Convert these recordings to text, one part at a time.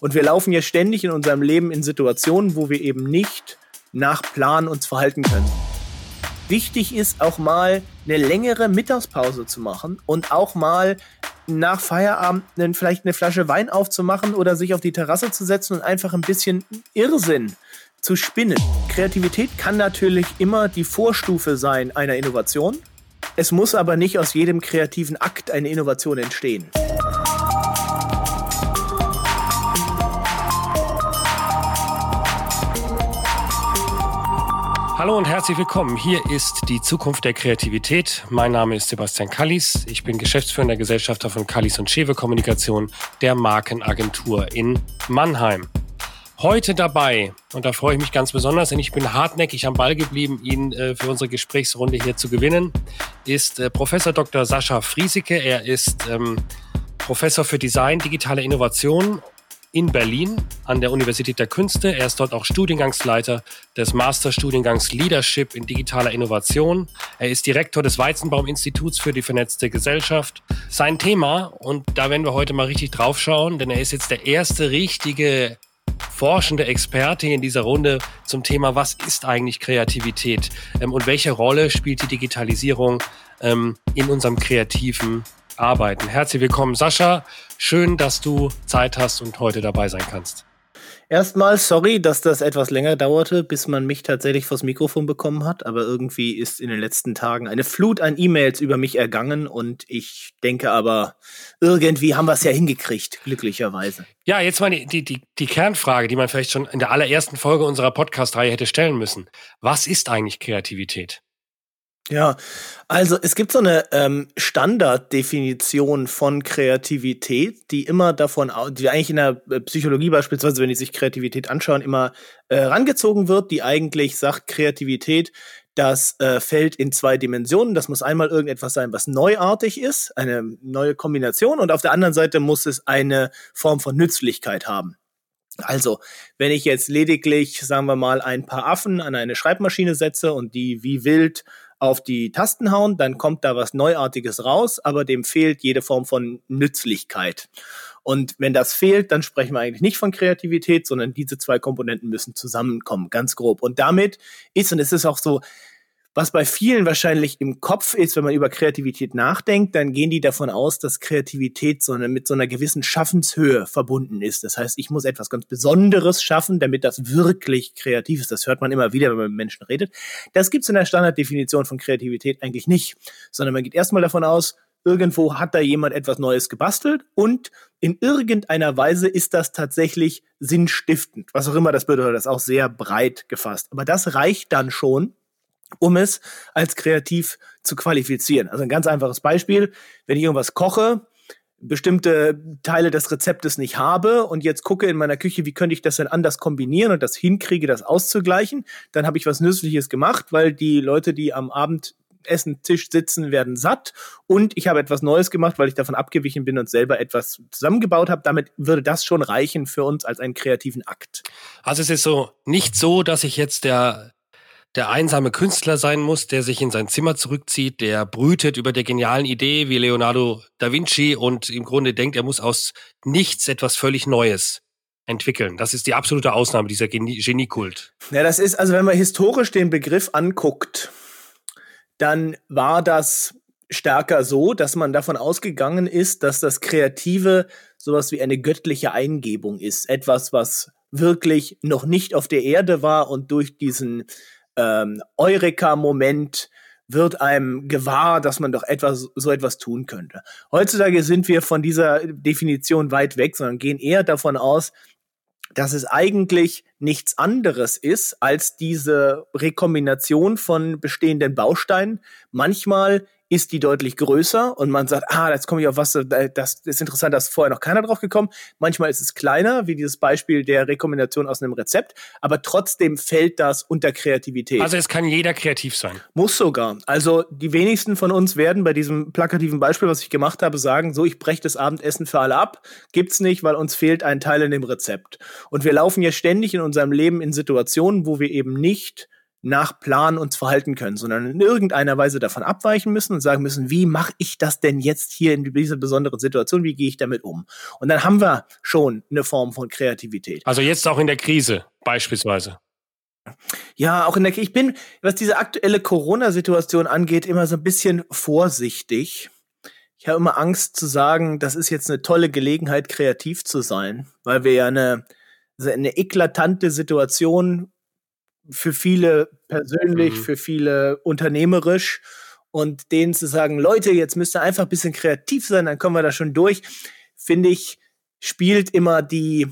Und wir laufen ja ständig in unserem Leben in Situationen, wo wir eben nicht nach Plan uns verhalten können. Wichtig ist auch mal eine längere Mittagspause zu machen und auch mal nach Feierabend vielleicht eine Flasche Wein aufzumachen oder sich auf die Terrasse zu setzen und einfach ein bisschen Irrsinn zu spinnen. Kreativität kann natürlich immer die Vorstufe sein einer Innovation. Es muss aber nicht aus jedem kreativen Akt eine Innovation entstehen. Hallo und herzlich willkommen. Hier ist die Zukunft der Kreativität. Mein Name ist Sebastian Kallis. Ich bin geschäftsführender Gesellschafter von Kallis und Schewe Kommunikation, der Markenagentur in Mannheim. Heute dabei, und da freue ich mich ganz besonders, denn ich bin hartnäckig am Ball geblieben, ihn äh, für unsere Gesprächsrunde hier zu gewinnen, ist äh, Professor Dr. Sascha Friesike. Er ist ähm, Professor für Design, digitale Innovation in Berlin an der Universität der Künste. Er ist dort auch Studiengangsleiter des Masterstudiengangs Leadership in digitaler Innovation. Er ist Direktor des Weizenbaum-Instituts für die vernetzte Gesellschaft. Sein Thema, und da werden wir heute mal richtig draufschauen, denn er ist jetzt der erste richtige forschende Experte in dieser Runde zum Thema, was ist eigentlich Kreativität ähm, und welche Rolle spielt die Digitalisierung ähm, in unserem kreativen Arbeiten. Herzlich willkommen, Sascha. Schön, dass du Zeit hast und heute dabei sein kannst. Erstmal sorry, dass das etwas länger dauerte, bis man mich tatsächlich vors Mikrofon bekommen hat, aber irgendwie ist in den letzten Tagen eine Flut an E-Mails über mich ergangen und ich denke aber, irgendwie haben wir es ja hingekriegt, glücklicherweise. Ja, jetzt mal die, die, die Kernfrage, die man vielleicht schon in der allerersten Folge unserer Podcast-Reihe hätte stellen müssen. Was ist eigentlich Kreativität? Ja, also es gibt so eine ähm, Standarddefinition von Kreativität, die immer davon, die eigentlich in der äh, Psychologie beispielsweise, wenn die sich Kreativität anschauen, immer äh, rangezogen wird, die eigentlich sagt, Kreativität, das äh, fällt in zwei Dimensionen. Das muss einmal irgendetwas sein, was neuartig ist, eine neue Kombination, und auf der anderen Seite muss es eine Form von Nützlichkeit haben. Also, wenn ich jetzt lediglich, sagen wir mal, ein paar Affen an eine Schreibmaschine setze und die wie wild auf die Tasten hauen, dann kommt da was Neuartiges raus, aber dem fehlt jede Form von Nützlichkeit. Und wenn das fehlt, dann sprechen wir eigentlich nicht von Kreativität, sondern diese zwei Komponenten müssen zusammenkommen, ganz grob. Und damit ist, und es ist auch so, was bei vielen wahrscheinlich im Kopf ist, wenn man über Kreativität nachdenkt, dann gehen die davon aus, dass Kreativität so eine, mit so einer gewissen Schaffenshöhe verbunden ist. Das heißt, ich muss etwas ganz Besonderes schaffen, damit das wirklich kreativ ist. Das hört man immer wieder, wenn man mit Menschen redet. Das gibt es in der Standarddefinition von Kreativität eigentlich nicht, sondern man geht erstmal davon aus, irgendwo hat da jemand etwas Neues gebastelt und in irgendeiner Weise ist das tatsächlich sinnstiftend. Was auch immer das bedeutet, das ist auch sehr breit gefasst. Aber das reicht dann schon, um es als kreativ zu qualifizieren. Also ein ganz einfaches Beispiel, wenn ich irgendwas koche, bestimmte Teile des Rezeptes nicht habe und jetzt gucke in meiner Küche, wie könnte ich das denn anders kombinieren und das hinkriege, das auszugleichen, dann habe ich was Nützliches gemacht, weil die Leute, die am Abend Essen Tisch sitzen, werden satt und ich habe etwas Neues gemacht, weil ich davon abgewichen bin und selber etwas zusammengebaut habe. Damit würde das schon reichen für uns als einen kreativen Akt. Also es ist so nicht so, dass ich jetzt der der einsame Künstler sein muss, der sich in sein Zimmer zurückzieht, der brütet über der genialen Idee wie Leonardo da Vinci und im Grunde denkt, er muss aus nichts etwas völlig Neues entwickeln. Das ist die absolute Ausnahme, dieser Genie Geniekult. Ja, das ist, also wenn man historisch den Begriff anguckt, dann war das stärker so, dass man davon ausgegangen ist, dass das Kreative sowas wie eine göttliche Eingebung ist. Etwas, was wirklich noch nicht auf der Erde war und durch diesen ähm, Eureka-Moment wird einem gewahr, dass man doch etwas, so etwas tun könnte. Heutzutage sind wir von dieser Definition weit weg, sondern gehen eher davon aus, dass es eigentlich nichts anderes ist als diese Rekombination von bestehenden Bausteinen. Manchmal ist die deutlich größer und man sagt, ah, jetzt komme ich auf was, das ist interessant, da ist vorher noch keiner drauf gekommen. Manchmal ist es kleiner, wie dieses Beispiel der Rekombination aus einem Rezept, aber trotzdem fällt das unter Kreativität. Also es kann jeder kreativ sein. Muss sogar. Also die wenigsten von uns werden bei diesem plakativen Beispiel, was ich gemacht habe, sagen, so, ich breche das Abendessen für alle ab. Gibt's nicht, weil uns fehlt ein Teil in dem Rezept. Und wir laufen ja ständig in unserem Leben in Situationen, wo wir eben nicht nach Plan uns verhalten können, sondern in irgendeiner Weise davon abweichen müssen und sagen müssen, wie mache ich das denn jetzt hier in dieser besonderen Situation, wie gehe ich damit um? Und dann haben wir schon eine Form von Kreativität. Also jetzt auch in der Krise beispielsweise. Ja, auch in der, ich bin, was diese aktuelle Corona-Situation angeht, immer so ein bisschen vorsichtig. Ich habe immer Angst zu sagen, das ist jetzt eine tolle Gelegenheit, kreativ zu sein, weil wir ja eine, eine eklatante Situation für viele persönlich, mhm. für viele unternehmerisch und denen zu sagen, Leute, jetzt müsst ihr einfach ein bisschen kreativ sein, dann kommen wir da schon durch, finde ich, spielt immer die,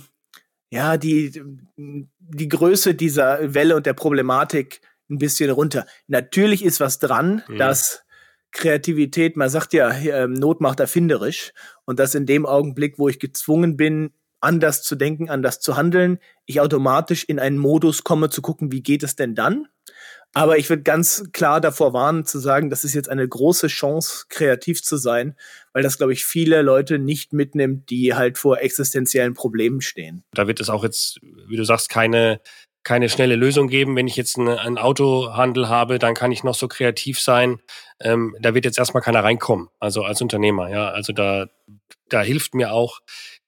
ja, die, die Größe dieser Welle und der Problematik ein bisschen runter. Natürlich ist was dran, mhm. dass Kreativität, man sagt ja, ähm, Not macht erfinderisch und dass in dem Augenblick, wo ich gezwungen bin, anders zu denken, anders zu handeln, ich automatisch in einen Modus komme zu gucken, wie geht es denn dann? Aber ich würde ganz klar davor warnen zu sagen, das ist jetzt eine große Chance, kreativ zu sein, weil das, glaube ich, viele Leute nicht mitnimmt, die halt vor existenziellen Problemen stehen. Da wird es auch jetzt, wie du sagst, keine keine schnelle Lösung geben. Wenn ich jetzt einen, Autohandel habe, dann kann ich noch so kreativ sein. Ähm, da wird jetzt erstmal keiner reinkommen, also als Unternehmer. Ja, also da, da hilft mir auch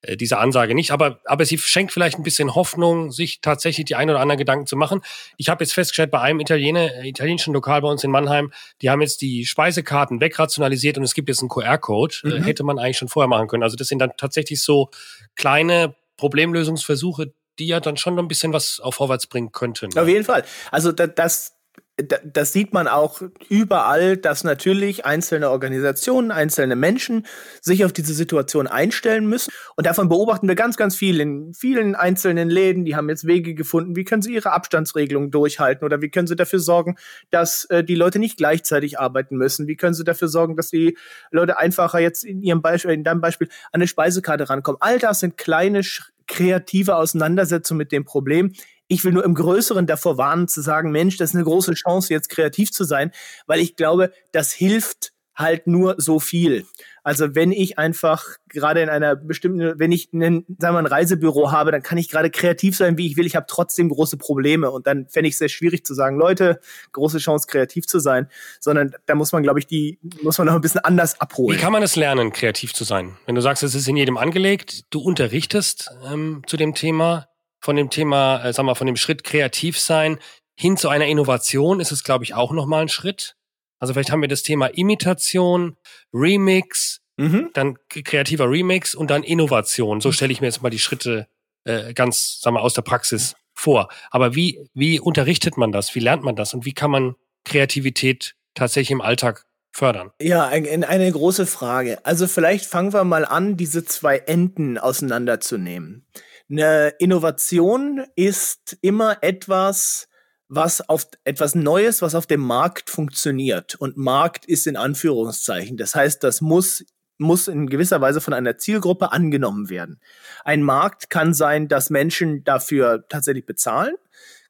äh, diese Ansage nicht. Aber, aber sie schenkt vielleicht ein bisschen Hoffnung, sich tatsächlich die ein oder anderen Gedanken zu machen. Ich habe jetzt festgestellt, bei einem Italiener, äh, italienischen Lokal bei uns in Mannheim, die haben jetzt die Speisekarten wegrationalisiert und es gibt jetzt einen QR-Code. Äh, mhm. Äh, hätte man eigentlich schon vorher machen können. Also das sind dann tatsächlich so kleine Problemlösungsversuche, die ja dann schon noch ein bisschen was auf vorwärts bringen könnten. Auf jeden Fall. Also das, das sieht man auch überall, dass natürlich einzelne Organisationen, einzelne Menschen sich auf diese Situation einstellen müssen. Und davon beobachten wir ganz, ganz viel in vielen einzelnen Läden. Die haben jetzt Wege gefunden, wie können sie ihre Abstandsregelungen durchhalten oder wie können sie dafür sorgen, dass äh, die Leute nicht gleichzeitig arbeiten müssen. Wie können sie dafür sorgen, dass die Leute einfacher jetzt in ihrem Beispiel, in deinem Beispiel an eine Speisekarte rankommen. All das sind kleine kreative Auseinandersetzung mit dem Problem. Ich will nur im Größeren davor warnen, zu sagen, Mensch, das ist eine große Chance, jetzt kreativ zu sein, weil ich glaube, das hilft halt nur so viel. Also wenn ich einfach gerade in einer bestimmten, wenn ich einen, sagen wir, ein Reisebüro habe, dann kann ich gerade kreativ sein, wie ich will. Ich habe trotzdem große Probleme und dann fände ich es sehr schwierig zu sagen, Leute, große Chance, kreativ zu sein, sondern da muss man, glaube ich, die muss man noch ein bisschen anders abholen. Wie kann man es lernen, kreativ zu sein? Wenn du sagst, es ist in jedem angelegt, du unterrichtest ähm, zu dem Thema, von dem Thema, äh, sag mal, von dem Schritt kreativ sein hin zu einer Innovation ist es, glaube ich, auch nochmal ein Schritt. Also vielleicht haben wir das Thema Imitation, Remix, mhm. dann kreativer Remix und dann Innovation. So stelle ich mir jetzt mal die Schritte äh, ganz, sagen wir, aus der Praxis vor. Aber wie, wie unterrichtet man das? Wie lernt man das? Und wie kann man Kreativität tatsächlich im Alltag fördern? Ja, eine, eine große Frage. Also vielleicht fangen wir mal an, diese zwei Enden auseinanderzunehmen. Eine Innovation ist immer etwas, was auf etwas Neues, was auf dem Markt funktioniert. Und Markt ist in Anführungszeichen. Das heißt, das muss muss in gewisser Weise von einer Zielgruppe angenommen werden. Ein Markt kann sein, dass Menschen dafür tatsächlich bezahlen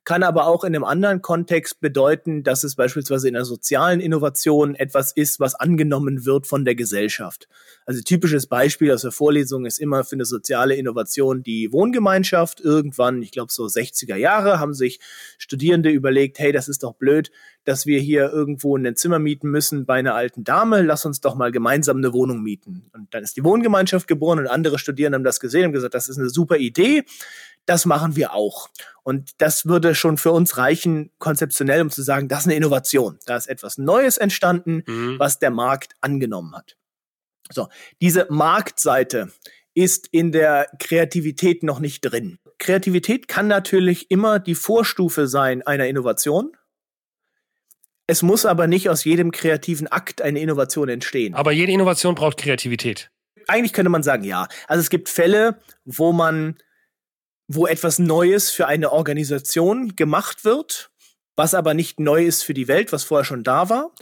kann aber auch in einem anderen Kontext bedeuten, dass es beispielsweise in der sozialen Innovation etwas ist, was angenommen wird von der Gesellschaft. Also typisches Beispiel aus der Vorlesung ist immer für eine soziale Innovation die Wohngemeinschaft. Irgendwann, ich glaube so 60er Jahre, haben sich Studierende überlegt, hey, das ist doch blöd, dass wir hier irgendwo ein Zimmer mieten müssen bei einer alten Dame, lass uns doch mal gemeinsam eine Wohnung mieten. Und dann ist die Wohngemeinschaft geboren und andere Studierende haben das gesehen und gesagt, das ist eine super Idee das machen wir auch. Und das würde schon für uns reichen, konzeptionell, um zu sagen, das ist eine Innovation. Da ist etwas Neues entstanden, mhm. was der Markt angenommen hat. So, diese Marktseite ist in der Kreativität noch nicht drin. Kreativität kann natürlich immer die Vorstufe sein einer Innovation. Es muss aber nicht aus jedem kreativen Akt eine Innovation entstehen. Aber jede Innovation braucht Kreativität. Eigentlich könnte man sagen, ja. Also es gibt Fälle, wo man wo etwas Neues für eine Organisation gemacht wird, was aber nicht neu ist für die Welt, was vorher schon da war.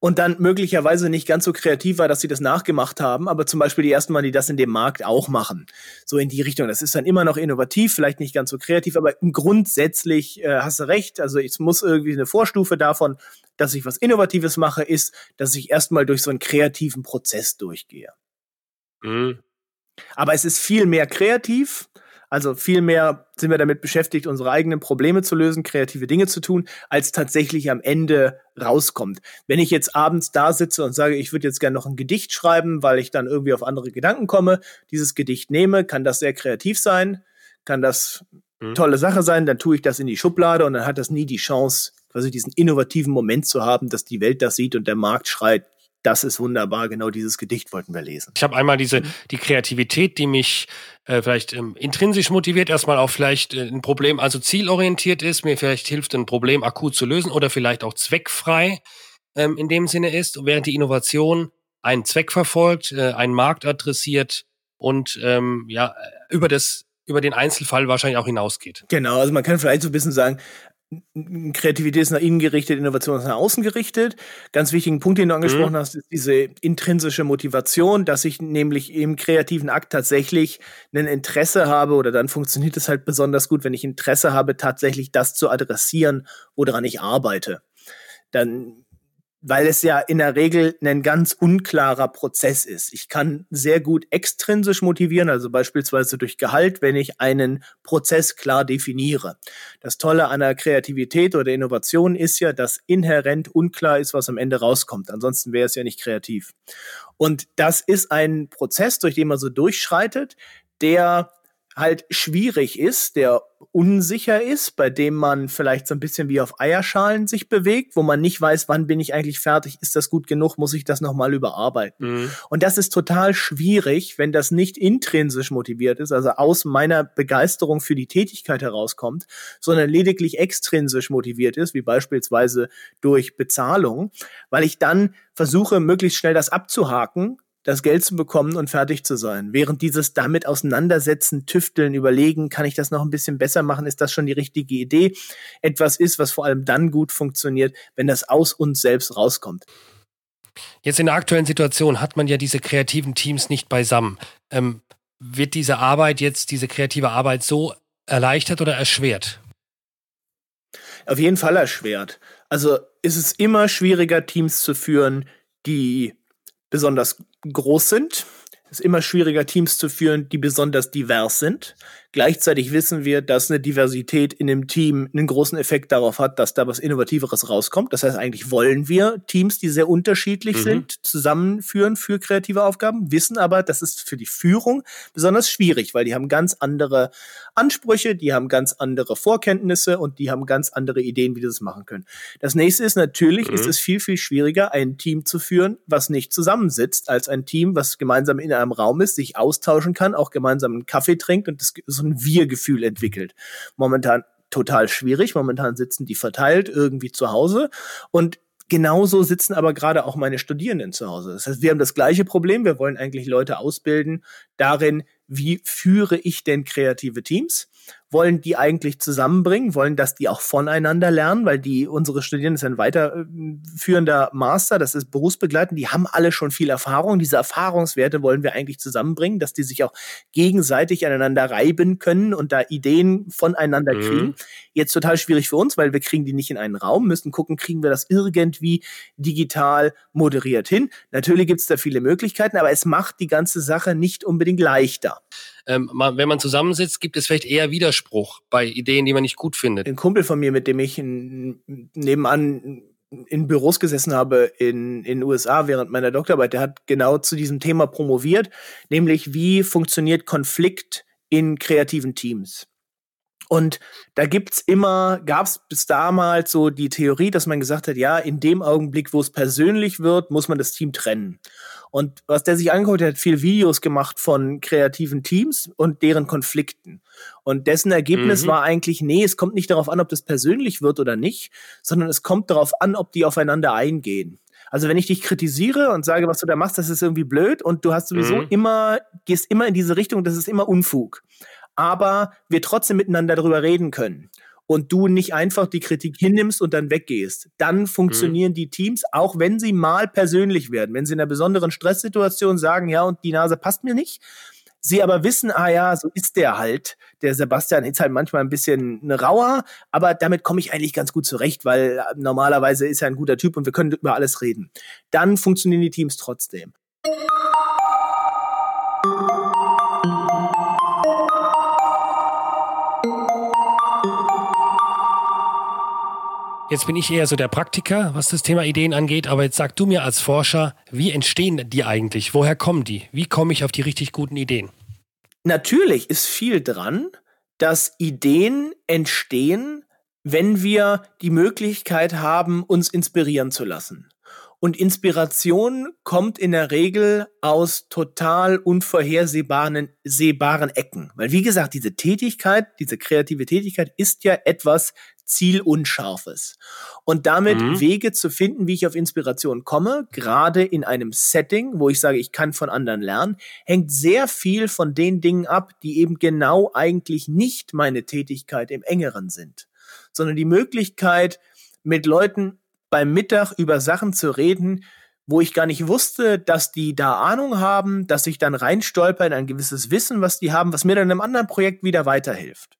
Und dann möglicherweise nicht ganz so kreativ war, dass sie das nachgemacht haben, aber zum Beispiel die ersten Mal, die das in dem Markt auch machen. So in die Richtung. Das ist dann immer noch innovativ, vielleicht nicht ganz so kreativ, aber grundsätzlich äh, hast du recht. Also es muss irgendwie eine Vorstufe davon, dass ich was Innovatives mache, ist, dass ich erstmal durch so einen kreativen Prozess durchgehe. Mhm. Aber es ist viel mehr kreativ Also viel mehr sind wir damit beschäftigt, unsere eigenen Probleme zu lösen, kreative Dinge zu tun, als tatsächlich am Ende rauskommt. Wenn ich jetzt abends da sitze und sage, ich würde jetzt gerne noch ein Gedicht schreiben, weil ich dann irgendwie auf andere Gedanken komme, dieses Gedicht nehme, kann das sehr kreativ sein, kann das mhm. tolle Sache sein, dann tue ich das in die Schublade und dann hat das nie die Chance, quasi diesen innovativen Moment zu haben, dass die Welt das sieht und der Markt schreit, das ist wunderbar, genau dieses Gedicht wollten wir lesen. Ich habe einmal diese mhm. die Kreativität, die mich äh, vielleicht ähm, intrinsisch motiviert, erstmal auch vielleicht äh, ein Problem, also zielorientiert ist, mir vielleicht hilft, ein Problem akut zu lösen oder vielleicht auch zweckfrei ähm, in dem Sinne ist, während die Innovation einen Zweck verfolgt, äh, einen Markt adressiert und ähm, ja über das über den Einzelfall wahrscheinlich auch hinausgeht. Genau, also man kann vielleicht so ein bisschen sagen, Kreativität ist nach innen gerichtet, Innovation ist nach außen gerichtet. Ganz wichtigen Punkt, den du angesprochen mhm. hast, ist diese intrinsische Motivation, dass ich nämlich im kreativen Akt tatsächlich ein Interesse habe oder dann funktioniert es halt besonders gut, wenn ich Interesse habe, tatsächlich das zu adressieren, woran ich arbeite. Dann weil es ja in der Regel ein ganz unklarer Prozess ist. Ich kann sehr gut extrinsisch motivieren, also beispielsweise durch Gehalt, wenn ich einen Prozess klar definiere. Das Tolle an der Kreativität oder Innovation ist ja, dass inhärent unklar ist, was am Ende rauskommt. Ansonsten wäre es ja nicht kreativ. Und das ist ein Prozess, durch den man so durchschreitet, der halt schwierig ist, der unsicher ist, bei dem man vielleicht so ein bisschen wie auf Eierschalen sich bewegt, wo man nicht weiß, wann bin ich eigentlich fertig, ist das gut genug, muss ich das nochmal überarbeiten. Mhm. Und das ist total schwierig, wenn das nicht intrinsisch motiviert ist, also aus meiner Begeisterung für die Tätigkeit herauskommt, sondern lediglich extrinsisch motiviert ist, wie beispielsweise durch Bezahlung, weil ich dann versuche, möglichst schnell das abzuhaken, das Geld zu bekommen und fertig zu sein. Während dieses damit auseinandersetzen, tüfteln, überlegen, kann ich das noch ein bisschen besser machen, ist das schon die richtige Idee, etwas ist, was vor allem dann gut funktioniert, wenn das aus uns selbst rauskommt. Jetzt in der aktuellen Situation hat man ja diese kreativen Teams nicht beisammen. Ähm, wird diese Arbeit jetzt, diese kreative Arbeit so erleichtert oder erschwert? Auf jeden Fall erschwert. Also ist es immer schwieriger, Teams zu führen, die besonders groß sind. Es ist immer schwieriger, Teams zu führen, die besonders divers sind. Gleichzeitig wissen wir, dass eine Diversität in dem Team einen großen Effekt darauf hat, dass da was Innovativeres rauskommt. Das heißt, eigentlich wollen wir Teams, die sehr unterschiedlich mhm. sind, zusammenführen für kreative Aufgaben, wissen aber, das ist für die Führung besonders schwierig, weil die haben ganz andere Ansprüche, die haben ganz andere Vorkenntnisse und die haben ganz andere Ideen, wie die das machen können. Das nächste ist natürlich, mhm. ist es viel, viel schwieriger, ein Team zu führen, was nicht zusammensitzt, als ein Team, was gemeinsam in einem Raum ist, sich austauschen kann, auch gemeinsam einen Kaffee trinkt und das so ein Wir-Gefühl entwickelt. Momentan total schwierig. Momentan sitzen die verteilt irgendwie zu Hause und Genauso sitzen aber gerade auch meine Studierenden zu Hause. Das heißt, wir haben das gleiche Problem. Wir wollen eigentlich Leute ausbilden darin, wie führe ich denn kreative Teams? Wollen die eigentlich zusammenbringen, wollen, dass die auch voneinander lernen, weil die unsere Studierenden sind ein weiterführender Master, das ist berufsbegleitend, die haben alle schon viel Erfahrung. Diese Erfahrungswerte wollen wir eigentlich zusammenbringen, dass die sich auch gegenseitig aneinander reiben können und da Ideen voneinander mhm. kriegen. Jetzt total schwierig für uns, weil wir kriegen die nicht in einen Raum, müssen gucken, kriegen wir das irgendwie digital moderiert hin. Natürlich gibt es da viele Möglichkeiten, aber es macht die ganze Sache nicht unbedingt leichter ähm, wenn man zusammensitzt, gibt es vielleicht eher Widerspruch bei Ideen, die man nicht gut findet. Ein Kumpel von mir, mit dem ich in, nebenan in Büros gesessen habe in in USA während meiner Doktorarbeit, der hat genau zu diesem Thema promoviert, nämlich wie funktioniert Konflikt in kreativen Teams. Und da gibt's immer, gab's bis damals so die Theorie, dass man gesagt hat, ja, in dem Augenblick, wo es persönlich wird, muss man das Team trennen. Und was der sich angeguckt hat, hat viel Videos gemacht von kreativen Teams und deren Konflikten. Und dessen Ergebnis mhm. war eigentlich, nee, es kommt nicht darauf an, ob das persönlich wird oder nicht, sondern es kommt darauf an, ob die aufeinander eingehen. Also wenn ich dich kritisiere und sage, was du da machst, das ist irgendwie blöd und du hast sowieso mhm. immer, gehst immer in diese Richtung, das ist immer Unfug. Aber wir trotzdem miteinander darüber reden können und du nicht einfach die Kritik hinnimmst und dann weggehst, dann funktionieren mhm. die Teams, auch wenn sie mal persönlich werden. Wenn sie in einer besonderen Stresssituation sagen, ja, und die Nase passt mir nicht, sie aber wissen, ah ja, so ist der halt. Der Sebastian ist halt manchmal ein bisschen rauer, aber damit komme ich eigentlich ganz gut zurecht, weil normalerweise ist er ein guter Typ und wir können über alles reden. Dann funktionieren die Teams trotzdem. Jetzt bin ich eher so der Praktiker, was das Thema Ideen angeht, aber jetzt sag du mir als Forscher, wie entstehen die eigentlich? Woher kommen die? Wie komme ich auf die richtig guten Ideen? Natürlich ist viel dran, dass Ideen entstehen, wenn wir die Möglichkeit haben, uns inspirieren zu lassen. Und Inspiration kommt in der Regel aus total unvorhersehbaren sehbaren Ecken. Weil wie gesagt, diese Tätigkeit, diese kreative Tätigkeit ist ja etwas zielunscharfes. Und damit mhm. Wege zu finden, wie ich auf Inspiration komme, gerade in einem Setting, wo ich sage, ich kann von anderen lernen, hängt sehr viel von den Dingen ab, die eben genau eigentlich nicht meine Tätigkeit im engeren sind, sondern die Möglichkeit, mit Leuten beim Mittag über Sachen zu reden, wo ich gar nicht wusste, dass die da Ahnung haben, dass ich dann reinstolper in ein gewisses Wissen, was die haben, was mir dann in einem anderen Projekt wieder weiterhilft.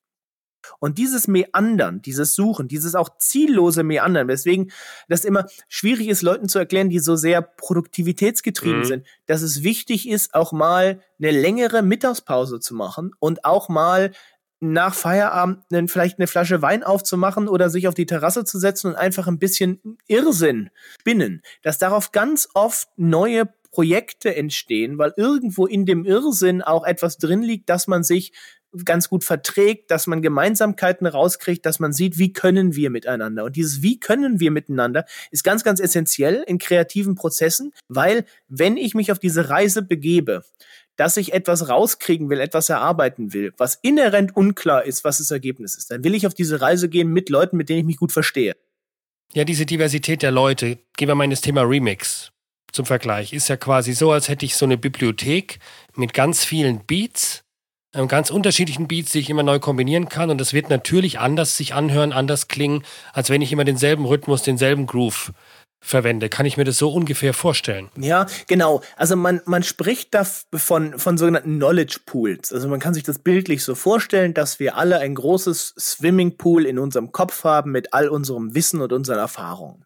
Und dieses Meandern, dieses Suchen, dieses auch ziellose Meandern, weswegen das immer schwierig ist, Leuten zu erklären, die so sehr produktivitätsgetrieben mhm. sind, dass es wichtig ist, auch mal eine längere Mittagspause zu machen und auch mal nach Feierabend vielleicht eine Flasche Wein aufzumachen oder sich auf die Terrasse zu setzen und einfach ein bisschen Irrsinn spinnen, dass darauf ganz oft neue Projekte entstehen, weil irgendwo in dem Irrsinn auch etwas drin liegt, dass man sich ganz gut verträgt, dass man Gemeinsamkeiten rauskriegt, dass man sieht, wie können wir miteinander. Und dieses Wie können wir miteinander ist ganz, ganz essentiell in kreativen Prozessen, weil wenn ich mich auf diese Reise begebe, dass ich etwas rauskriegen will, etwas erarbeiten will, was inhärent unklar ist, was das Ergebnis ist, dann will ich auf diese Reise gehen mit Leuten, mit denen ich mich gut verstehe. Ja, diese Diversität der Leute, gehen wir mal in das Thema Remix zum Vergleich, ist ja quasi so, als hätte ich so eine Bibliothek mit ganz vielen Beats, ganz unterschiedlichen Beats, die ich immer neu kombinieren kann. Und das wird natürlich anders sich anhören, anders klingen, als wenn ich immer denselben Rhythmus, denselben Groove verwende. Kann ich mir das so ungefähr vorstellen? Ja, genau. Also man, man spricht da von, von sogenannten Knowledge Pools. Also man kann sich das bildlich so vorstellen, dass wir alle ein großes Swimmingpool in unserem Kopf haben mit all unserem Wissen und unseren Erfahrungen.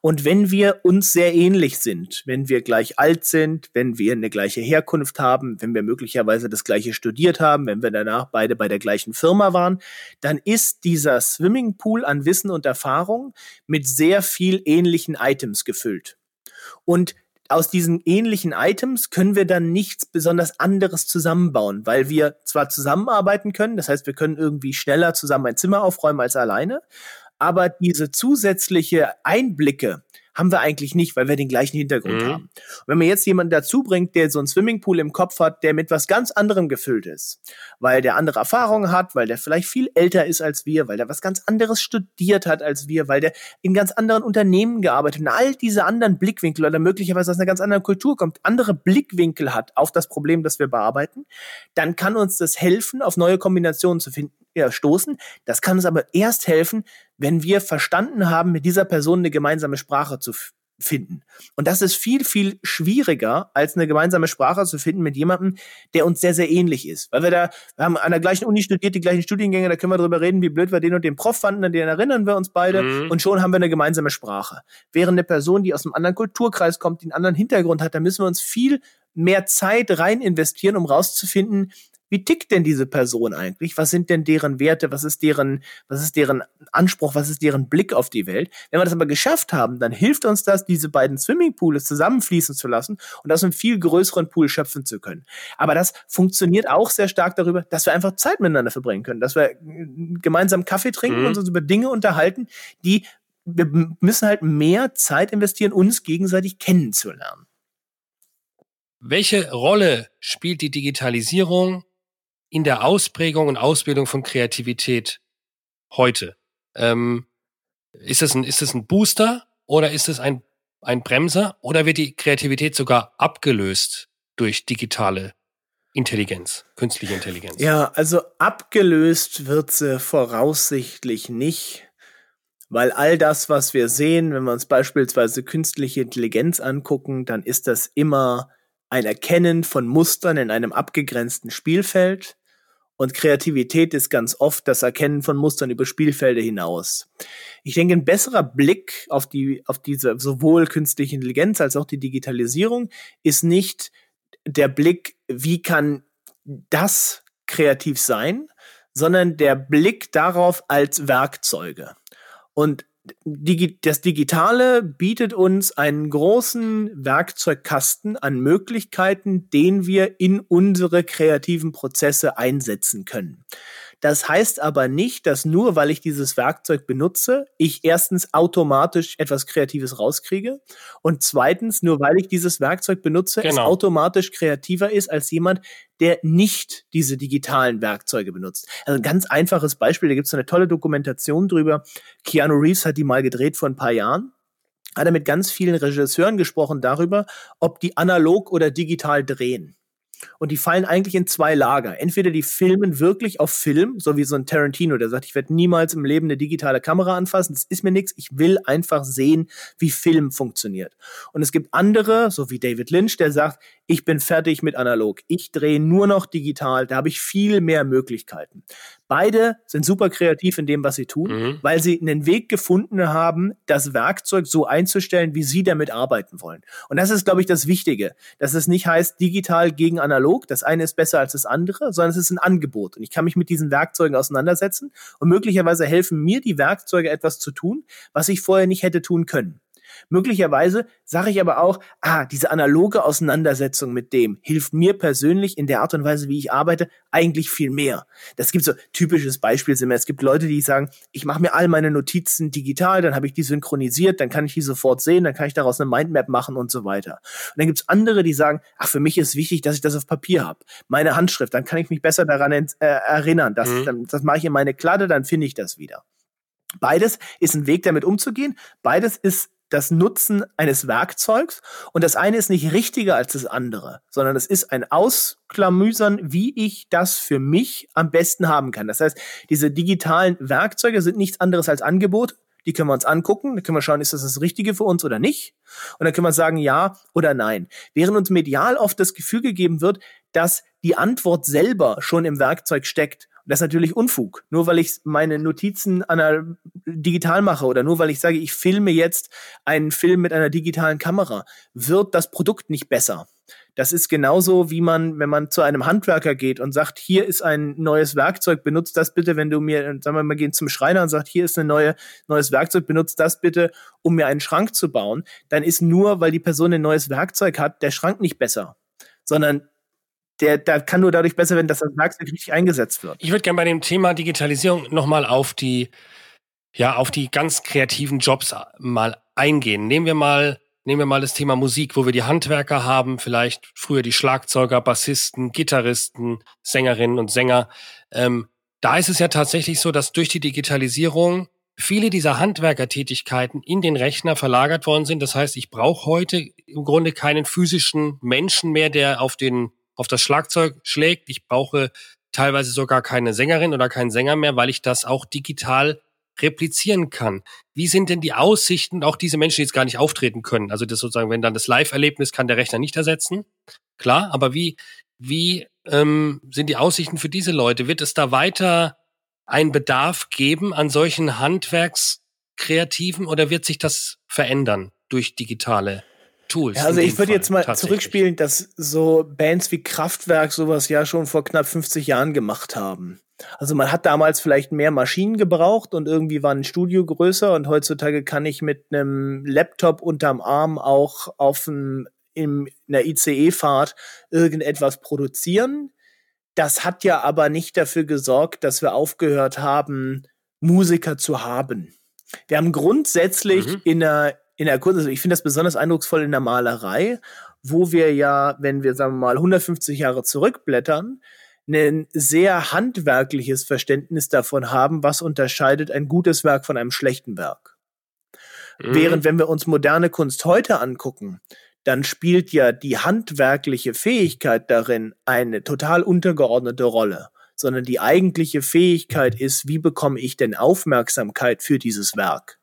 Und wenn wir uns sehr ähnlich sind, wenn wir gleich alt sind, wenn wir eine gleiche Herkunft haben, wenn wir möglicherweise das gleiche studiert haben, wenn wir danach beide bei der gleichen Firma waren, dann ist dieser Swimmingpool an Wissen und Erfahrung mit sehr viel ähnlichen Items gefüllt. Und aus diesen ähnlichen Items können wir dann nichts besonders anderes zusammenbauen, weil wir zwar zusammenarbeiten können, das heißt, wir können irgendwie schneller zusammen ein Zimmer aufräumen als alleine, aber diese zusätzliche Einblicke haben wir eigentlich nicht, weil wir den gleichen Hintergrund mhm. haben. Und wenn man jetzt jemanden dazu bringt, der so einen Swimmingpool im Kopf hat, der mit was ganz anderem gefüllt ist, weil der andere Erfahrungen hat, weil der vielleicht viel älter ist als wir, weil der was ganz anderes studiert hat als wir, weil der in ganz anderen Unternehmen gearbeitet und all diese anderen Blickwinkel oder möglicherweise aus einer ganz anderen Kultur kommt, andere Blickwinkel hat auf das Problem, das wir bearbeiten, dann kann uns das helfen, auf neue Kombinationen zu finden, ja, stoßen. Das kann uns aber erst helfen, wenn wir verstanden haben, mit dieser Person eine gemeinsame Sprache zu finden. Und das ist viel, viel schwieriger, als eine gemeinsame Sprache zu finden mit jemandem, der uns sehr, sehr ähnlich ist. Weil wir da, wir haben an der gleichen Uni studiert, die gleichen Studiengänge, da können wir darüber reden, wie blöd wir den und den Prof fanden, an den erinnern wir uns beide mhm. und schon haben wir eine gemeinsame Sprache. Während eine Person, die aus einem anderen Kulturkreis kommt, die einen anderen Hintergrund hat, da müssen wir uns viel mehr Zeit rein investieren, um rauszufinden, wie tickt denn diese Person eigentlich? Was sind denn deren Werte? Was ist deren, was ist deren Anspruch? Was ist deren Blick auf die Welt? Wenn wir das aber geschafft haben, dann hilft uns das, diese beiden Swimmingpools zusammenfließen zu lassen und aus einem viel größeren Pool schöpfen zu können. Aber das funktioniert auch sehr stark darüber, dass wir einfach Zeit miteinander verbringen können, dass wir gemeinsam Kaffee trinken mhm. und uns über Dinge unterhalten, die wir müssen halt mehr Zeit investieren, uns gegenseitig kennenzulernen. Welche Rolle spielt die Digitalisierung in der Ausprägung und Ausbildung von Kreativität heute? Ähm, ist es ein, ist es ein Booster oder ist es ein, ein Bremser oder wird die Kreativität sogar abgelöst durch digitale Intelligenz, künstliche Intelligenz? Ja, also abgelöst wird sie voraussichtlich nicht, weil all das, was wir sehen, wenn wir uns beispielsweise künstliche Intelligenz angucken, dann ist das immer ein Erkennen von Mustern in einem abgegrenzten Spielfeld und Kreativität ist ganz oft das Erkennen von Mustern über Spielfelder hinaus. Ich denke, ein besserer Blick auf die, auf diese sowohl künstliche Intelligenz als auch die Digitalisierung ist nicht der Blick, wie kann das kreativ sein, sondern der Blick darauf als Werkzeuge. Und Digi das Digitale bietet uns einen großen Werkzeugkasten an Möglichkeiten, den wir in unsere kreativen Prozesse einsetzen können. Das heißt aber nicht, dass nur weil ich dieses Werkzeug benutze, ich erstens automatisch etwas Kreatives rauskriege und zweitens, nur weil ich dieses Werkzeug benutze, genau. es automatisch kreativer ist als jemand, der nicht diese digitalen Werkzeuge benutzt. Also ein ganz einfaches Beispiel, da gibt es eine tolle Dokumentation drüber. Keanu Reeves hat die mal gedreht vor ein paar Jahren hat er mit ganz vielen Regisseuren gesprochen darüber, ob die analog oder digital drehen. Und die fallen eigentlich in zwei Lager. Entweder die filmen wirklich auf Film, so wie so ein Tarantino, der sagt, ich werde niemals im Leben eine digitale Kamera anfassen, das ist mir nichts, ich will einfach sehen, wie Film funktioniert. Und es gibt andere, so wie David Lynch, der sagt, ich bin fertig mit analog, ich drehe nur noch digital, da habe ich viel mehr Möglichkeiten. Beide sind super kreativ in dem, was sie tun, mhm. weil sie einen Weg gefunden haben, das Werkzeug so einzustellen, wie sie damit arbeiten wollen. Und das ist, glaube ich, das Wichtige, dass es nicht heißt digital gegen analog, das eine ist besser als das andere, sondern es ist ein Angebot. Und ich kann mich mit diesen Werkzeugen auseinandersetzen und möglicherweise helfen mir die Werkzeuge etwas zu tun, was ich vorher nicht hätte tun können. Möglicherweise sage ich aber auch, ah, diese analoge Auseinandersetzung mit dem hilft mir persönlich in der Art und Weise, wie ich arbeite, eigentlich viel mehr. Das gibt so typisches Beispiel. Es gibt Leute, die sagen, ich mache mir all meine Notizen digital, dann habe ich die synchronisiert, dann kann ich die sofort sehen, dann kann ich daraus eine Mindmap machen und so weiter. Und dann gibt es andere, die sagen, ach, für mich ist wichtig, dass ich das auf Papier habe. Meine Handschrift, dann kann ich mich besser daran äh, erinnern. Das, mhm. das mache ich in meine Kladde, dann finde ich das wieder. Beides ist ein Weg, damit umzugehen. Beides ist das Nutzen eines Werkzeugs und das eine ist nicht richtiger als das andere, sondern es ist ein Ausklamüsern, wie ich das für mich am besten haben kann. Das heißt, diese digitalen Werkzeuge sind nichts anderes als Angebot. Die können wir uns angucken, dann können wir schauen, ist das das Richtige für uns oder nicht? Und dann können wir sagen ja oder nein. Während uns medial oft das Gefühl gegeben wird, dass die Antwort selber schon im Werkzeug steckt das ist natürlich Unfug. Nur weil ich meine Notizen einer digital mache oder nur weil ich sage, ich filme jetzt einen Film mit einer digitalen Kamera, wird das Produkt nicht besser. Das ist genauso, wie man, wenn man zu einem Handwerker geht und sagt, hier ist ein neues Werkzeug, benutzt das bitte, wenn du mir, sagen wir mal, gehen zum Schreiner und sagt, hier ist ein neue, neues Werkzeug, benutzt das bitte, um mir einen Schrank zu bauen, dann ist nur, weil die Person ein neues Werkzeug hat, der Schrank nicht besser, sondern der, der kann nur dadurch besser werden, dass das Werkzeug richtig eingesetzt wird. Ich würde gerne bei dem Thema Digitalisierung nochmal auf die, ja, auf die ganz kreativen Jobs mal eingehen. Nehmen wir mal, nehmen wir mal das Thema Musik, wo wir die Handwerker haben, vielleicht früher die Schlagzeuger, Bassisten, Gitarristen, Sängerinnen und Sänger. Ähm, da ist es ja tatsächlich so, dass durch die Digitalisierung viele dieser Handwerkertätigkeiten in den Rechner verlagert worden sind. Das heißt, ich brauche heute im Grunde keinen physischen Menschen mehr, der auf den auf das Schlagzeug schlägt. Ich brauche teilweise sogar keine Sängerin oder keinen Sänger mehr, weil ich das auch digital replizieren kann. Wie sind denn die Aussichten, auch diese Menschen, die jetzt gar nicht auftreten können? Also das sozusagen, wenn dann das Live-Erlebnis kann der Rechner nicht ersetzen, klar, aber wie, wie ähm, sind die Aussichten für diese Leute? Wird es da weiter einen Bedarf geben an solchen Handwerkskreativen oder wird sich das verändern durch digitale Tools. Ja, also ich würde jetzt mal zurückspielen, dass so Bands wie Kraftwerk sowas ja schon vor knapp 50 Jahren gemacht haben. Also man hat damals vielleicht mehr Maschinen gebraucht und irgendwie war ein Studio größer und heutzutage kann ich mit einem Laptop unterm Arm auch auf einem, in einer ICE-Fahrt irgendetwas produzieren. Das hat ja aber nicht dafür gesorgt, dass wir aufgehört haben, Musiker zu haben. Wir haben grundsätzlich mhm. in einer in der Kunst, also ich finde das besonders eindrucksvoll in der Malerei, wo wir ja, wenn wir sagen wir mal 150 Jahre zurückblättern, ein sehr handwerkliches Verständnis davon haben, was unterscheidet ein gutes Werk von einem schlechten Werk. Mhm. Während wenn wir uns moderne Kunst heute angucken, dann spielt ja die handwerkliche Fähigkeit darin eine total untergeordnete Rolle, sondern die eigentliche Fähigkeit ist, wie bekomme ich denn Aufmerksamkeit für dieses Werk?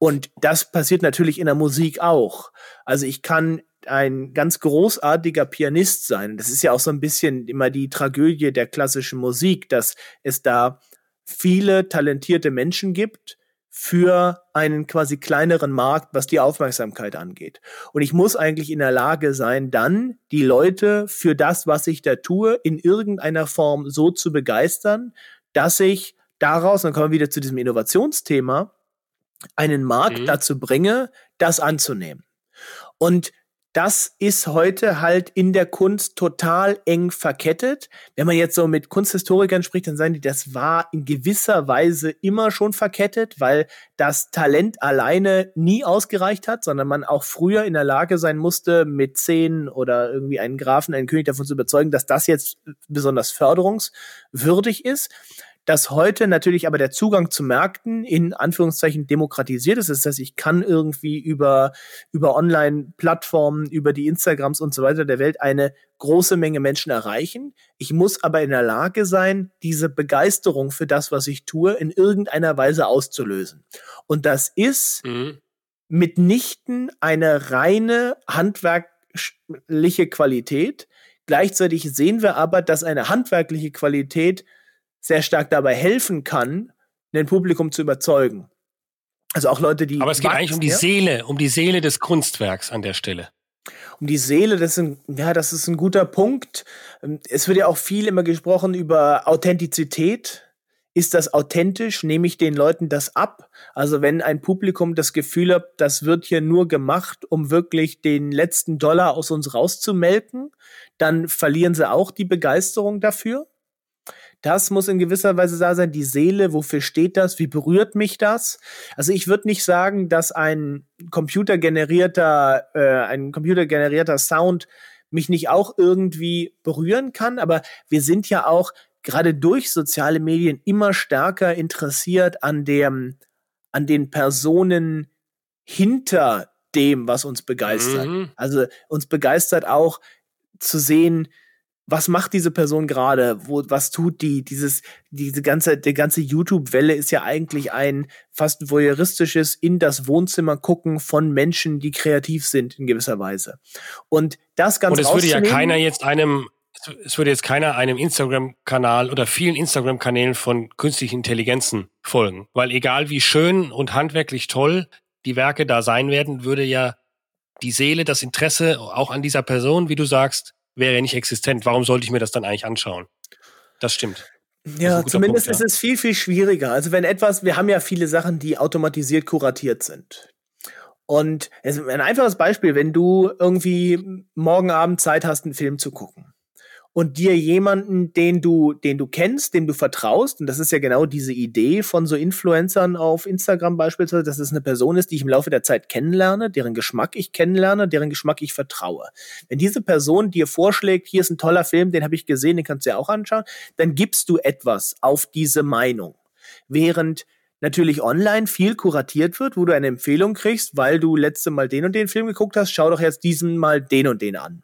Und das passiert natürlich in der Musik auch. Also ich kann ein ganz großartiger Pianist sein. Das ist ja auch so ein bisschen immer die Tragödie der klassischen Musik, dass es da viele talentierte Menschen gibt für einen quasi kleineren Markt, was die Aufmerksamkeit angeht. Und ich muss eigentlich in der Lage sein, dann die Leute für das, was ich da tue, in irgendeiner Form so zu begeistern, dass ich daraus, dann kommen wir wieder zu diesem Innovationsthema, einen Markt mhm. dazu bringe, das anzunehmen. Und das ist heute halt in der Kunst total eng verkettet. Wenn man jetzt so mit Kunsthistorikern spricht, dann sagen die, das war in gewisser Weise immer schon verkettet, weil das Talent alleine nie ausgereicht hat, sondern man auch früher in der Lage sein musste, mit zehn oder irgendwie einen Grafen, einen König davon zu überzeugen, dass das jetzt besonders förderungswürdig ist dass heute natürlich aber der Zugang zu Märkten in Anführungszeichen demokratisiert ist. Das heißt, ich kann irgendwie über, über Online-Plattformen, über die Instagrams und so weiter der Welt eine große Menge Menschen erreichen. Ich muss aber in der Lage sein, diese Begeisterung für das, was ich tue, in irgendeiner Weise auszulösen. Und das ist mhm. mitnichten eine reine handwerkliche Qualität. Gleichzeitig sehen wir aber, dass eine handwerkliche Qualität sehr stark dabei helfen kann, ein Publikum zu überzeugen. Also auch Leute, die. Aber es geht eigentlich um die ja? Seele, um die Seele des Kunstwerks an der Stelle. Um die Seele, das ist ein, ja, das ist ein guter Punkt. Es wird ja auch viel immer gesprochen über Authentizität. Ist das authentisch? Nehme ich den Leuten das ab? Also wenn ein Publikum das Gefühl hat, das wird hier nur gemacht, um wirklich den letzten Dollar aus uns rauszumelken, dann verlieren sie auch die Begeisterung dafür. Das muss in gewisser Weise da sein. Die Seele, wofür steht das? Wie berührt mich das? Also ich würde nicht sagen, dass ein computergenerierter, äh, ein computergenerierter Sound mich nicht auch irgendwie berühren kann, aber wir sind ja auch gerade durch soziale Medien immer stärker interessiert an dem, an den Personen hinter dem, was uns begeistert. Mhm. Also uns begeistert auch zu sehen, was macht diese Person gerade? Wo, was tut die? Dieses, diese ganze, die ganze YouTube-Welle ist ja eigentlich ein fast voyeuristisches in das Wohnzimmer gucken von Menschen, die kreativ sind in gewisser Weise. Und das Ganze. Und es würde ja keiner jetzt einem, es würde jetzt keiner einem Instagram-Kanal oder vielen Instagram-Kanälen von künstlichen Intelligenzen folgen. Weil egal wie schön und handwerklich toll die Werke da sein werden, würde ja die Seele, das Interesse auch an dieser Person, wie du sagst, wäre ja nicht existent. Warum sollte ich mir das dann eigentlich anschauen? Das stimmt. Ja, zumindest Punkt, ja. ist es viel, viel schwieriger. Also wenn etwas, wir haben ja viele Sachen, die automatisiert kuratiert sind. Und ein einfaches Beispiel, wenn du irgendwie morgen Abend Zeit hast, einen Film zu gucken und dir jemanden, den du, den du kennst, dem du vertraust, und das ist ja genau diese Idee von so Influencern auf Instagram beispielsweise, dass es eine Person ist, die ich im Laufe der Zeit kennenlerne, deren Geschmack ich kennenlerne, deren Geschmack ich vertraue. Wenn diese Person dir vorschlägt, hier ist ein toller Film, den habe ich gesehen, den kannst du ja auch anschauen, dann gibst du etwas auf diese Meinung. Während natürlich online viel kuratiert wird, wo du eine Empfehlung kriegst, weil du letzte Mal den und den Film geguckt hast, schau doch jetzt diesen mal den und den an.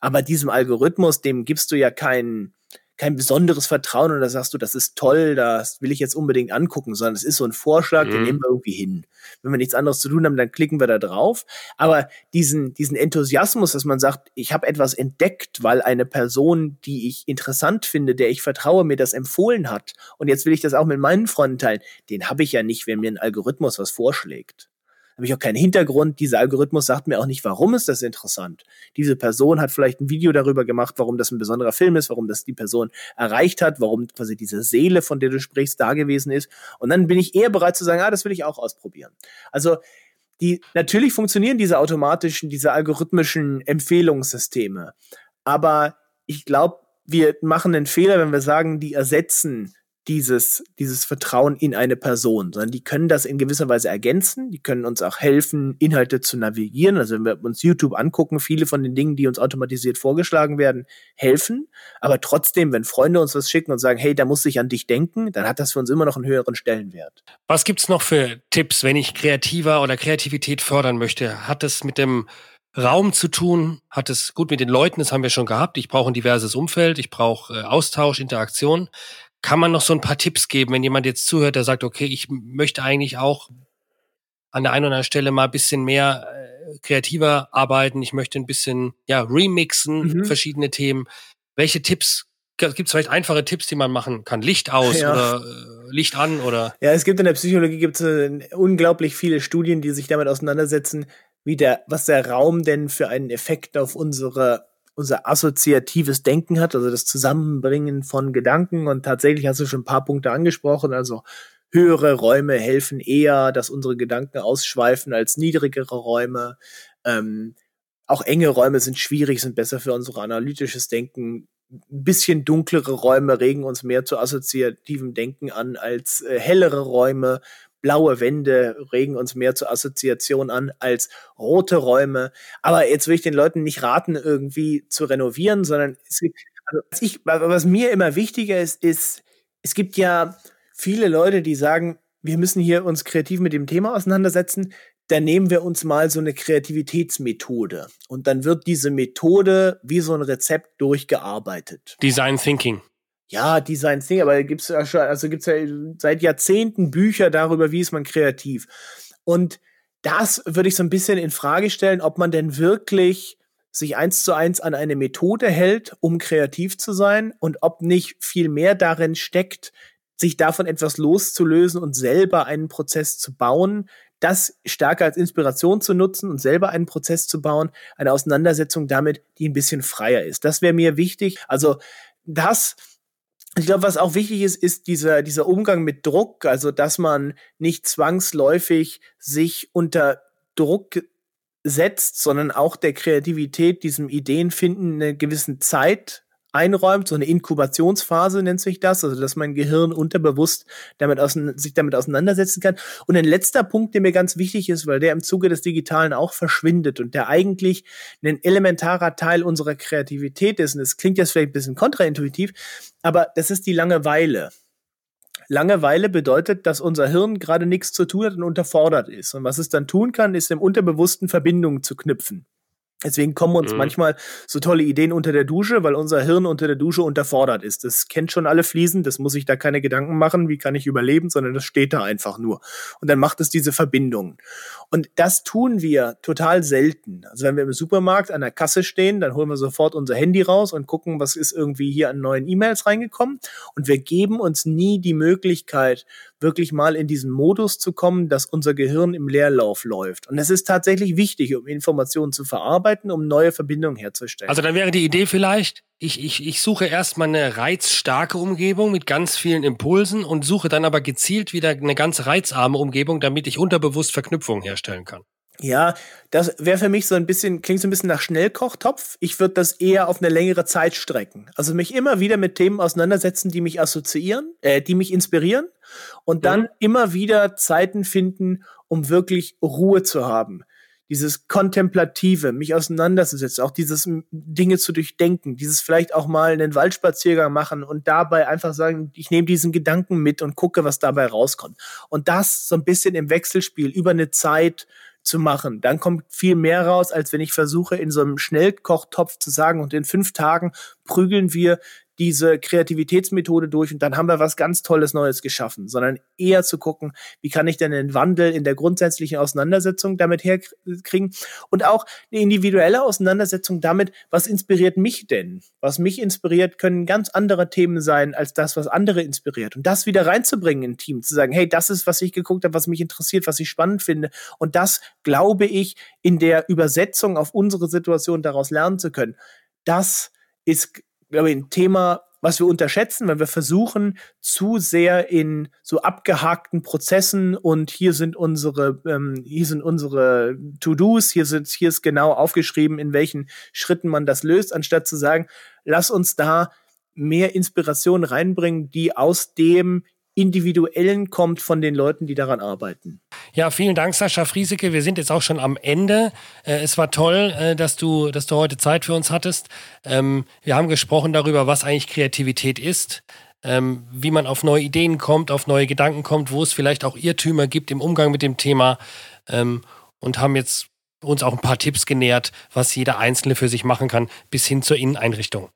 Aber diesem Algorithmus, dem gibst du ja kein, kein besonderes Vertrauen und da sagst du, das ist toll, das will ich jetzt unbedingt angucken, sondern es ist so ein Vorschlag, mhm. den nehmen wir irgendwie hin. Wenn wir nichts anderes zu tun haben, dann klicken wir da drauf. Aber diesen, diesen Enthusiasmus, dass man sagt, ich habe etwas entdeckt, weil eine Person, die ich interessant finde, der ich vertraue, mir das empfohlen hat und jetzt will ich das auch mit meinen Freunden teilen, den habe ich ja nicht, wenn mir ein Algorithmus was vorschlägt habe ich auch keinen Hintergrund. Dieser Algorithmus sagt mir auch nicht, warum ist das interessant. Diese Person hat vielleicht ein Video darüber gemacht, warum das ein besonderer Film ist, warum das die Person erreicht hat, warum quasi diese Seele, von der du sprichst, da gewesen ist. Und dann bin ich eher bereit zu sagen, ah, das will ich auch ausprobieren. Also die, natürlich funktionieren diese automatischen, diese algorithmischen Empfehlungssysteme. Aber ich glaube, wir machen einen Fehler, wenn wir sagen, die ersetzen dieses, dieses Vertrauen in eine Person, sondern die können das in gewisser Weise ergänzen, die können uns auch helfen, Inhalte zu navigieren. Also wenn wir uns YouTube angucken, viele von den Dingen, die uns automatisiert vorgeschlagen werden, helfen. Aber trotzdem, wenn Freunde uns was schicken und sagen, hey, da muss ich an dich denken, dann hat das für uns immer noch einen höheren Stellenwert. Was gibt's noch für Tipps, wenn ich kreativer oder Kreativität fördern möchte? Hat es mit dem Raum zu tun, hat es gut mit den Leuten, das haben wir schon gehabt. Ich brauche ein diverses Umfeld, ich brauche äh, Austausch, Interaktion. Kann man noch so ein paar Tipps geben, wenn jemand jetzt zuhört, der sagt, okay, ich möchte eigentlich auch an der einen oder anderen Stelle mal ein bisschen mehr äh, kreativer arbeiten, ich möchte ein bisschen ja remixen, mhm. verschiedene Themen. Welche Tipps gibt es vielleicht einfache Tipps, die man machen kann? Licht aus ja. oder äh, Licht an oder? Ja, es gibt in der Psychologie gibt es äh, unglaublich viele Studien, die sich damit auseinandersetzen, wie der, was der Raum denn für einen Effekt auf unsere unser assoziatives Denken hat, also das Zusammenbringen von Gedanken. Und tatsächlich hast du schon ein paar Punkte angesprochen. Also höhere Räume helfen eher, dass unsere Gedanken ausschweifen als niedrigere Räume. Ähm, auch enge Räume sind schwierig, sind besser für unser analytisches Denken. Ein bisschen dunklere Räume regen uns mehr zu assoziativem Denken an als äh, hellere Räume. Blaue Wände regen uns mehr zur Assoziation an als rote Räume. Aber jetzt will ich den Leuten nicht raten, irgendwie zu renovieren, sondern es gibt, also was, ich, was mir immer wichtiger ist, ist, es gibt ja viele Leute, die sagen, wir müssen hier uns kreativ mit dem Thema auseinandersetzen. Dann nehmen wir uns mal so eine Kreativitätsmethode. Und dann wird diese Methode wie so ein Rezept durchgearbeitet. Design Thinking. Ja, Design Thinking, aber gibt's ja schon, also gibt's ja seit Jahrzehnten Bücher darüber, wie ist man kreativ. Und das würde ich so ein bisschen in Frage stellen, ob man denn wirklich sich eins zu eins an eine Methode hält, um kreativ zu sein und ob nicht viel mehr darin steckt, sich davon etwas loszulösen und selber einen Prozess zu bauen, das stärker als Inspiration zu nutzen und selber einen Prozess zu bauen, eine Auseinandersetzung damit, die ein bisschen freier ist. Das wäre mir wichtig. Also das, ich glaube, was auch wichtig ist, ist dieser, dieser Umgang mit Druck, also dass man nicht zwangsläufig sich unter Druck setzt, sondern auch der Kreativität, diesem Ideenfinden eine gewissen Zeit einräumt, so eine Inkubationsphase nennt sich das, also dass mein Gehirn unterbewusst damit sich damit auseinandersetzen kann. Und ein letzter Punkt, der mir ganz wichtig ist, weil der im Zuge des Digitalen auch verschwindet und der eigentlich ein elementarer Teil unserer Kreativität ist, und das klingt jetzt vielleicht ein bisschen kontraintuitiv, aber das ist die Langeweile. Langeweile bedeutet, dass unser Hirn gerade nichts zu tun hat und unterfordert ist. Und was es dann tun kann, ist im Unterbewussten Verbindungen zu knüpfen. Deswegen kommen uns mhm. manchmal so tolle Ideen unter der Dusche, weil unser Hirn unter der Dusche unterfordert ist. Das kennt schon alle Fliesen, das muss ich da keine Gedanken machen, wie kann ich überleben, sondern das steht da einfach nur. Und dann macht es diese Verbindungen. Und das tun wir total selten. Also wenn wir im Supermarkt an der Kasse stehen, dann holen wir sofort unser Handy raus und gucken, was ist irgendwie hier an neuen E-Mails reingekommen. Und wir geben uns nie die Möglichkeit, wirklich mal in diesen Modus zu kommen, dass unser Gehirn im Leerlauf läuft. Und das ist tatsächlich wichtig, um Informationen zu verarbeiten, um neue Verbindungen herzustellen. Also dann wäre die Idee vielleicht, ich, ich, ich suche erstmal eine reizstarke Umgebung mit ganz vielen Impulsen und suche dann aber gezielt wieder eine ganz reizarme Umgebung, damit ich unterbewusst Verknüpfungen herstellen kann. Ja, das wäre für mich so ein bisschen, klingt so ein bisschen nach Schnellkochtopf. Ich würde das eher auf eine längere Zeit strecken. Also mich immer wieder mit Themen auseinandersetzen, die mich assoziieren, äh, die mich inspirieren und dann mhm. immer wieder Zeiten finden, um wirklich Ruhe zu haben. Dieses Kontemplative, mich auseinanderzusetzen, auch dieses Dinge zu durchdenken, dieses vielleicht auch mal einen Waldspaziergang machen und dabei einfach sagen, ich nehme diesen Gedanken mit und gucke, was dabei rauskommt. Und das so ein bisschen im Wechselspiel über eine Zeit zu machen. Dann kommt viel mehr raus, als wenn ich versuche, in so einem Schnellkochtopf zu sagen, und in fünf Tagen prügeln wir diese Kreativitätsmethode durch und dann haben wir was ganz Tolles Neues geschaffen, sondern eher zu gucken, wie kann ich denn einen Wandel in der grundsätzlichen Auseinandersetzung damit herkriegen und auch eine individuelle Auseinandersetzung damit, was inspiriert mich denn? Was mich inspiriert, können ganz andere Themen sein als das, was andere inspiriert. Und das wieder reinzubringen in Team, zu sagen, hey, das ist, was ich geguckt habe, was mich interessiert, was ich spannend finde. Und das, glaube ich, in der Übersetzung auf unsere Situation daraus lernen zu können. Das ist glaube ich, ein Thema, was wir unterschätzen, wenn wir versuchen, zu sehr in so abgehakten Prozessen und hier sind unsere, ähm, hier sind unsere To-Dos, hier sind, hier ist genau aufgeschrieben, in welchen Schritten man das löst, anstatt zu sagen, lass uns da mehr Inspiration reinbringen, die aus dem Individuellen kommt von den Leuten, die daran arbeiten. Ja, vielen Dank, Sascha Frieseke. Wir sind jetzt auch schon am Ende. Äh, es war toll, äh, dass du, dass du heute Zeit für uns hattest. Ähm, wir haben gesprochen darüber, was eigentlich Kreativität ist. Ähm, wie man auf neue Ideen kommt, auf neue Gedanken kommt, wo es vielleicht auch Irrtümer gibt im Umgang mit dem Thema ähm, und haben jetzt uns auch ein paar Tipps genährt, was jeder Einzelne für sich machen kann, bis hin zur Inneneinrichtung.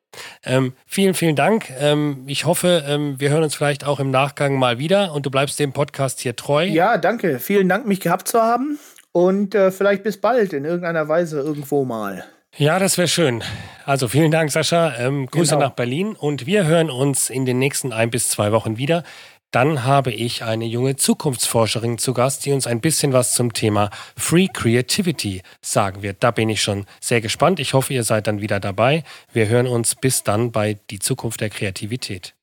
Ähm, vielen, vielen Dank. Ähm, ich hoffe, ähm, wir hören uns vielleicht auch im Nachgang mal wieder und du bleibst dem Podcast hier treu. Ja, danke. Vielen Dank, mich gehabt zu haben und äh, vielleicht bis bald in irgendeiner Weise irgendwo mal. Ja, das wäre schön. Also vielen Dank, Sascha. Ähm, Grüße genau. nach Berlin und wir hören uns in den nächsten ein bis zwei Wochen wieder. Dann habe ich eine junge Zukunftsforscherin zu Gast, die uns ein bisschen was zum Thema Free Creativity sagen wird. Da bin ich schon sehr gespannt. Ich hoffe, ihr seid dann wieder dabei. Wir hören uns bis dann bei Die Zukunft der Kreativität.